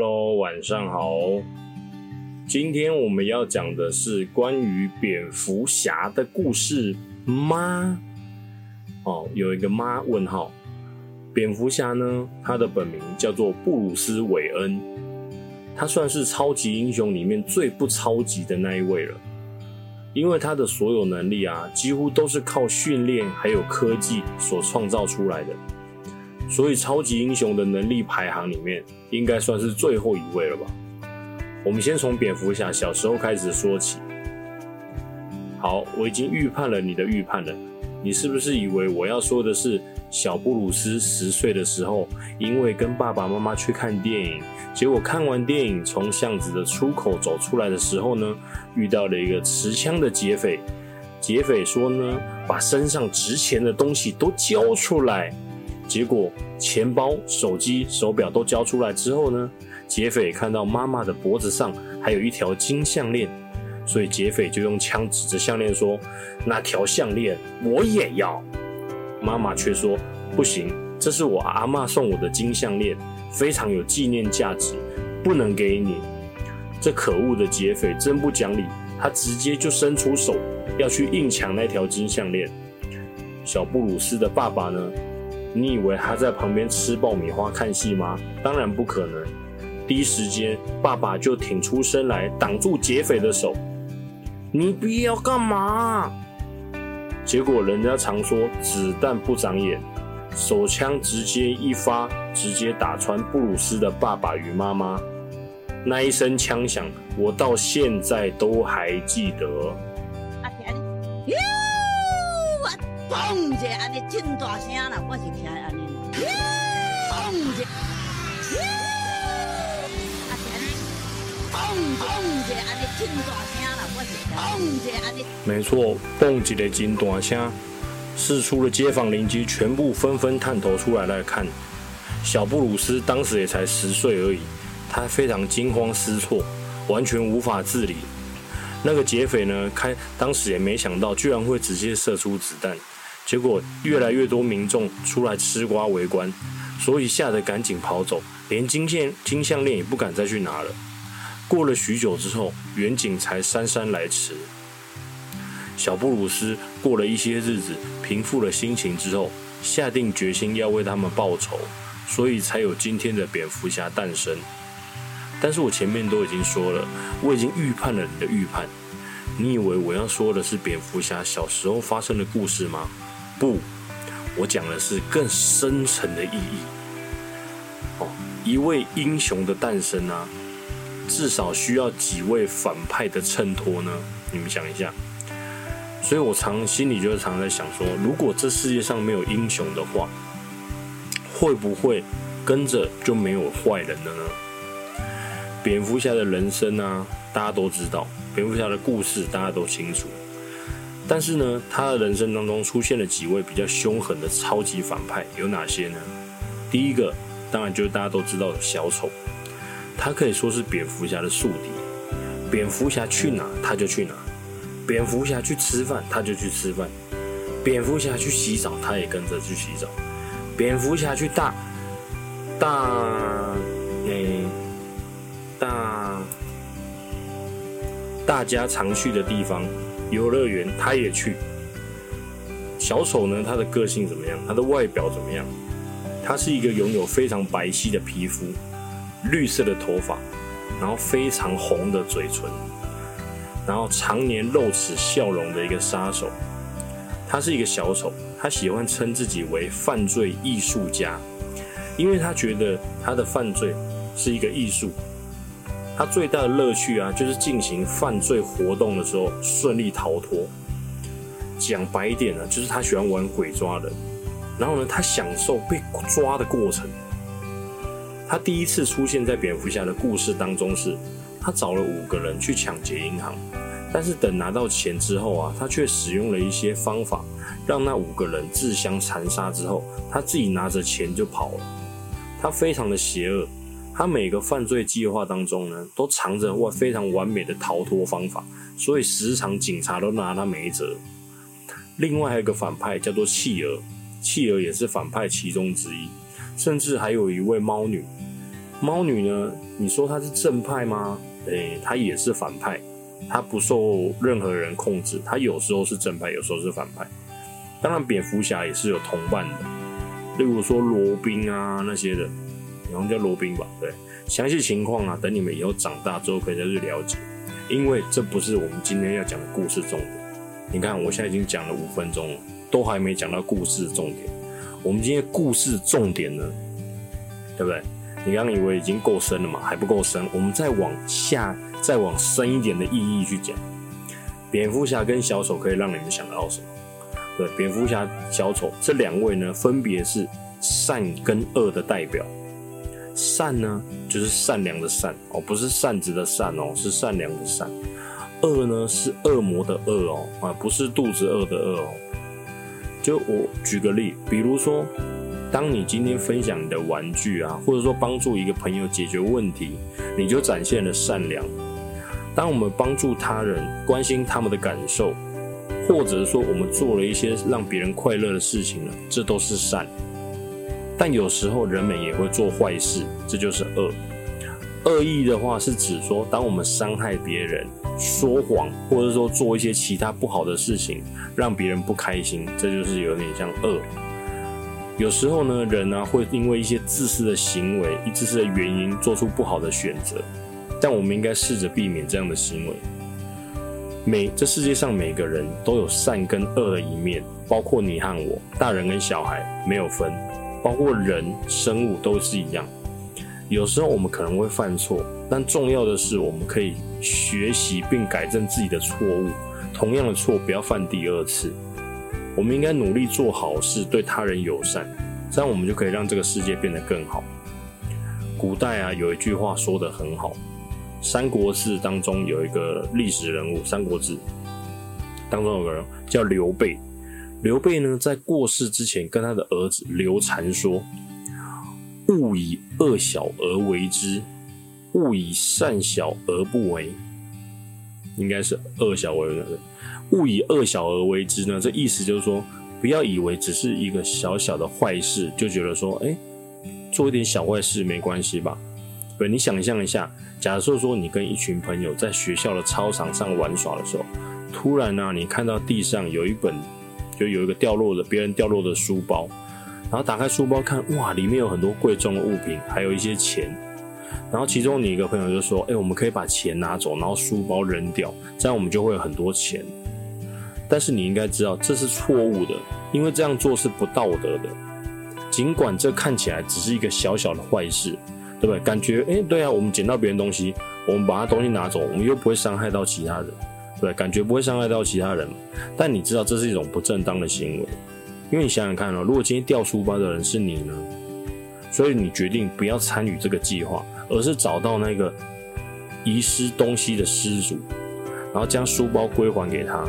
Hello，晚上好。今天我们要讲的是关于蝙蝠侠的故事吗？哦，有一个妈问号。蝙蝠侠呢，他的本名叫做布鲁斯·韦恩，他算是超级英雄里面最不超级的那一位了。因为他的所有能力啊，几乎都是靠训练还有科技所创造出来的，所以超级英雄的能力排行里面，应该算是最后一位了吧。我们先从蝙蝠侠小时候开始说起。好，我已经预判了你的预判了，你是不是以为我要说的是？小布鲁斯十岁的时候，因为跟爸爸妈妈去看电影，结果看完电影从巷子的出口走出来的时候呢，遇到了一个持枪的劫匪。劫匪说呢，把身上值钱的东西都交出来。结果钱包、手机、手表都交出来之后呢，劫匪看到妈妈的脖子上还有一条金项链，所以劫匪就用枪指着项链说：“那条项链我也要。”妈妈却说：“不行，这是我阿妈送我的金项链，非常有纪念价值，不能给你。”这可恶的劫匪真不讲理，他直接就伸出手要去硬抢那条金项链。小布鲁斯的爸爸呢？你以为他在旁边吃爆米花看戏吗？当然不可能。第一时间，爸爸就挺出身来挡住劫匪的手。你不要干嘛？结果人家常说子弹不长眼，手枪直接一发，直接打穿布鲁斯的爸爸与妈妈。那一声枪响，我到现在都还记得。嘣一下，安尼真大声啦，我是听安尼。嘣一下，哟，阿田，嘣嘣一下，安尼真大声啦。没错，蹦极的金大声，四处的街坊邻居全部纷纷探头出来来看。小布鲁斯当时也才十岁而已，他非常惊慌失措，完全无法自理。那个劫匪呢，开当时也没想到，居然会直接射出子弹。结果越来越多民众出来吃瓜围观，所以吓得赶紧跑走，连金线金项链也不敢再去拿了。过了许久之后，远景才姗姗来迟。小布鲁斯过了一些日子，平复了心情之后，下定决心要为他们报仇，所以才有今天的蝙蝠侠诞生。但是我前面都已经说了，我已经预判了你的预判。你以为我要说的是蝙蝠侠小时候发生的故事吗？不，我讲的是更深层的意义。哦，一位英雄的诞生啊！至少需要几位反派的衬托呢？你们想一下。所以我常心里就常在想说，如果这世界上没有英雄的话，会不会跟着就没有坏人了呢？蝙蝠侠的人生啊，大家都知道；蝙蝠侠的故事大家都清楚。但是呢，他的人生当中出现了几位比较凶狠的超级反派，有哪些呢？第一个，当然就是大家都知道的小丑。他可以说是蝙蝠侠的宿敌，蝙蝠侠去哪他就去哪，蝙蝠侠去吃饭他就去吃饭，蝙蝠侠去洗澡他也跟着去洗澡，蝙蝠侠去大大诶大大家常去的地方游乐园他也去。小丑呢，他的个性怎么样？他的外表怎么样？他是一个拥有非常白皙的皮肤。绿色的头发，然后非常红的嘴唇，然后常年露齿笑容的一个杀手。他是一个小丑，他喜欢称自己为犯罪艺术家，因为他觉得他的犯罪是一个艺术。他最大的乐趣啊，就是进行犯罪活动的时候顺利逃脱。讲白一点呢，就是他喜欢玩鬼抓人，然后呢，他享受被抓的过程。他第一次出现在蝙蝠侠的故事当中是，他找了五个人去抢劫银行，但是等拿到钱之后啊，他却使用了一些方法，让那五个人自相残杀之后，他自己拿着钱就跑了。他非常的邪恶，他每个犯罪计划当中呢，都藏着哇非常完美的逃脱方法，所以时常警察都拿他没辙。另外还有一个反派叫做企鹅，企鹅也是反派其中之一。甚至还有一位猫女，猫女呢，你说她是正派吗？诶，她也是反派，她不受任何人控制，她有时候是正派，有时候是反派。当然，蝙蝠侠也是有同伴的，例如说罗宾啊那些的，好像叫罗宾吧？对，详细情况啊，等你们以后长大之后可以再去了解，因为这不是我们今天要讲的故事重点。你看，我现在已经讲了五分钟了，都还没讲到故事重点。我们今天故事重点呢，对不对？你刚刚以为已经够深了嘛？还不够深，我们再往下，再往深一点的意义去讲。蝙蝠侠跟小丑可以让你们想到什么？对，蝙蝠侠、小丑这两位呢，分别是善跟恶的代表。善呢，就是善良的善哦，不是扇子的扇哦，是善良的善。恶呢，是恶魔的恶哦，啊，不是肚子饿的饿哦。就我举个例，比如说，当你今天分享你的玩具啊，或者说帮助一个朋友解决问题，你就展现了善良。当我们帮助他人，关心他们的感受。或者说，我们做了一些让别人快乐的事情了，这都是善。但有时候人们也会做坏事，这就是恶。恶意的话是指说，当我们伤害别人、说谎，或者说做一些其他不好的事情，让别人不开心，这就是有点像恶。有时候呢，人呢会因为一些自私的行为、自私的原因做出不好的选择，但我们应该试着避免这样的行为。每这世界上每个人都有善跟恶的一面，包括你和我，大人跟小孩没有分，包括人生物都是一样。有时候我们可能会犯错，但重要的是我们可以学习并改正自己的错误，同样的错不要犯第二次。我们应该努力做好事，对他人友善，这样我们就可以让这个世界变得更好。古代啊，有一句话说得很好。《三国志》当中有一个历史人物，《三国志》当中有个人叫刘备。刘备呢，在过世之前，跟他的儿子刘禅说：“勿以恶小而为之，勿以善小而不为。”应该是恶小而为的，勿以恶小而为之呢？这意思就是说，不要以为只是一个小小的坏事，就觉得说，哎，做一点小坏事没关系吧？对，你想象一下。假设说你跟一群朋友在学校的操场上玩耍的时候，突然呢，你看到地上有一本，就有一个掉落的别人掉落的书包，然后打开书包看，哇，里面有很多贵重的物品，还有一些钱。然后其中你一个朋友就说：“哎，我们可以把钱拿走，然后书包扔掉，这样我们就会有很多钱。”但是你应该知道这是错误的，因为这样做是不道德的。尽管这看起来只是一个小小的坏事。对不对？感觉哎，对啊，我们捡到别人东西，我们把他东西拿走，我们又不会伤害到其他人，对，感觉不会伤害到其他人。但你知道这是一种不正当的行为，因为你想想看哦，如果今天掉书包的人是你呢？所以你决定不要参与这个计划，而是找到那个遗失东西的失主，然后将书包归还给他。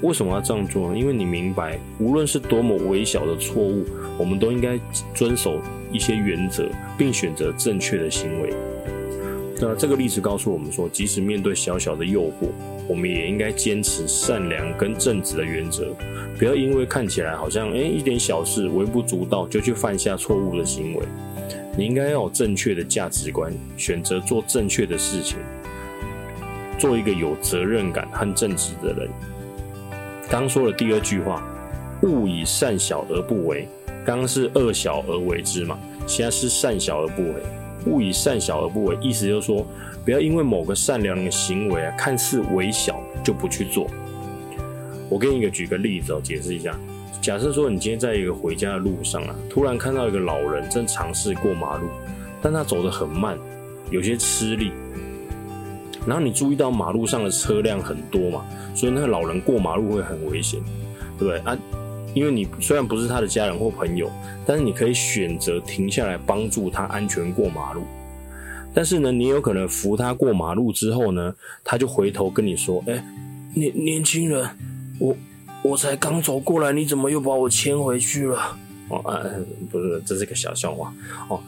为什么要这样做呢？因为你明白，无论是多么微小的错误，我们都应该遵守一些原则，并选择正确的行为。那这个例子告诉我们说，即使面对小小的诱惑，我们也应该坚持善良跟正直的原则，不要因为看起来好像诶一点小事微不足道，就去犯下错误的行为。你应该要有正确的价值观，选择做正确的事情，做一个有责任感和正直的人。刚说的第二句话，勿以善小而不为。刚刚是恶小而为之嘛，现在是善小而不为。勿以善小而不为，意思就是说，不要因为某个善良的行为啊，看似微小就不去做。我给你个举个例子哦，解释一下。假设说你今天在一个回家的路上啊，突然看到一个老人正尝试过马路，但他走得很慢，有些吃力。然后你注意到马路上的车辆很多嘛？所以那个老人过马路会很危险，对不对啊？因为你虽然不是他的家人或朋友，但是你可以选择停下来帮助他安全过马路。但是呢，你有可能扶他过马路之后呢，他就回头跟你说：“哎，年年轻人，我我才刚走过来，你怎么又把我牵回去了？”哦啊，不是，这是个小笑话哦。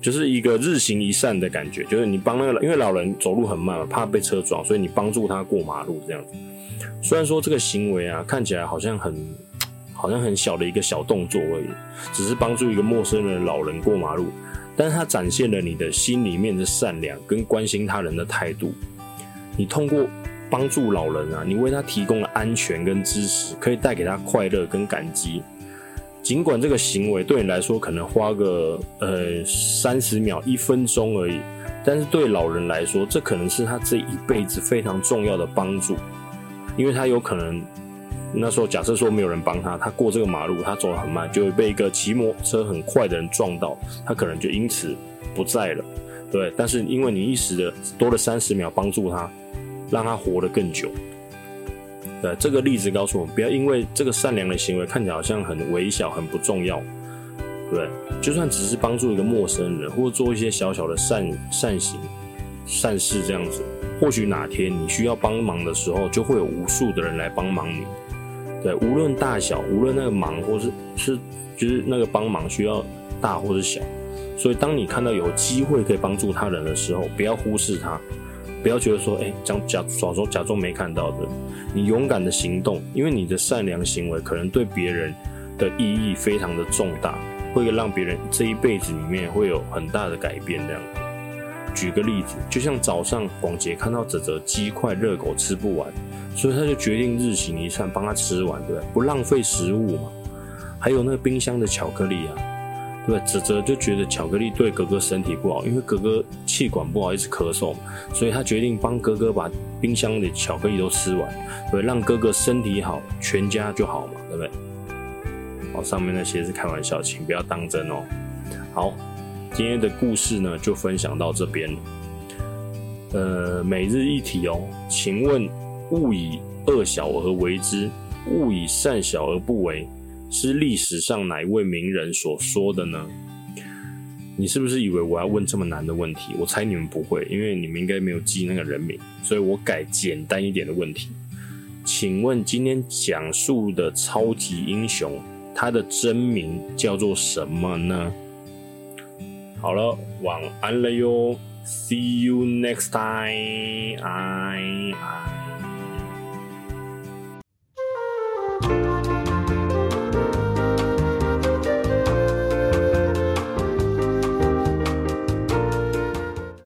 就是一个日行一善的感觉，就是你帮那个，因为老人走路很慢嘛，怕被车撞，所以你帮助他过马路这样子。虽然说这个行为啊，看起来好像很，好像很小的一个小动作而已，只是帮助一个陌生人老人过马路，但是它展现了你的心里面的善良跟关心他人的态度。你通过帮助老人啊，你为他提供了安全跟支持，可以带给他快乐跟感激。尽管这个行为对你来说可能花个呃三十秒、一分钟而已，但是对老人来说，这可能是他这一辈子非常重要的帮助，因为他有可能那时候假设说没有人帮他，他过这个马路，他走得很慢，就会被一个骑摩托车很快的人撞到，他可能就因此不在了，对。但是因为你一时的多了三十秒帮助他，让他活得更久。对这个例子告诉我们，不要因为这个善良的行为看起来好像很微小、很不重要，对，就算只是帮助一个陌生人，或做一些小小的善善行、善事这样子，或许哪天你需要帮忙的时候，就会有无数的人来帮忙你。对，无论大小，无论那个忙或是是就是那个帮忙需要大或是小，所以当你看到有机会可以帮助他人的时候，不要忽视他。不要觉得说，哎，讲假假装假装没看到的，你勇敢的行动，因为你的善良行为可能对别人的意义非常的重大，会让别人这一辈子里面会有很大的改变。这样，举个例子，就像早上广杰看到泽泽鸡块热狗吃不完，所以他就决定日行一善，帮他吃完，对不对？不浪费食物嘛。还有那个冰箱的巧克力啊。对不对，泽泽就觉得巧克力对哥哥身体不好，因为哥哥气管不好，一直咳嗽，所以他决定帮哥哥把冰箱里巧克力都吃完，对，让哥哥身体好，全家就好嘛，对不对？好，上面那些是开玩笑，请不要当真哦。好，今天的故事呢就分享到这边。呃，每日一题哦，请问勿以恶小而为之，勿以善小而不为。是历史上哪一位名人所说的呢？你是不是以为我要问这么难的问题？我猜你们不会，因为你们应该没有记那个人名，所以我改简单一点的问题。请问今天讲述的超级英雄，他的真名叫做什么呢？好了，晚安了哟，See you next time，I I。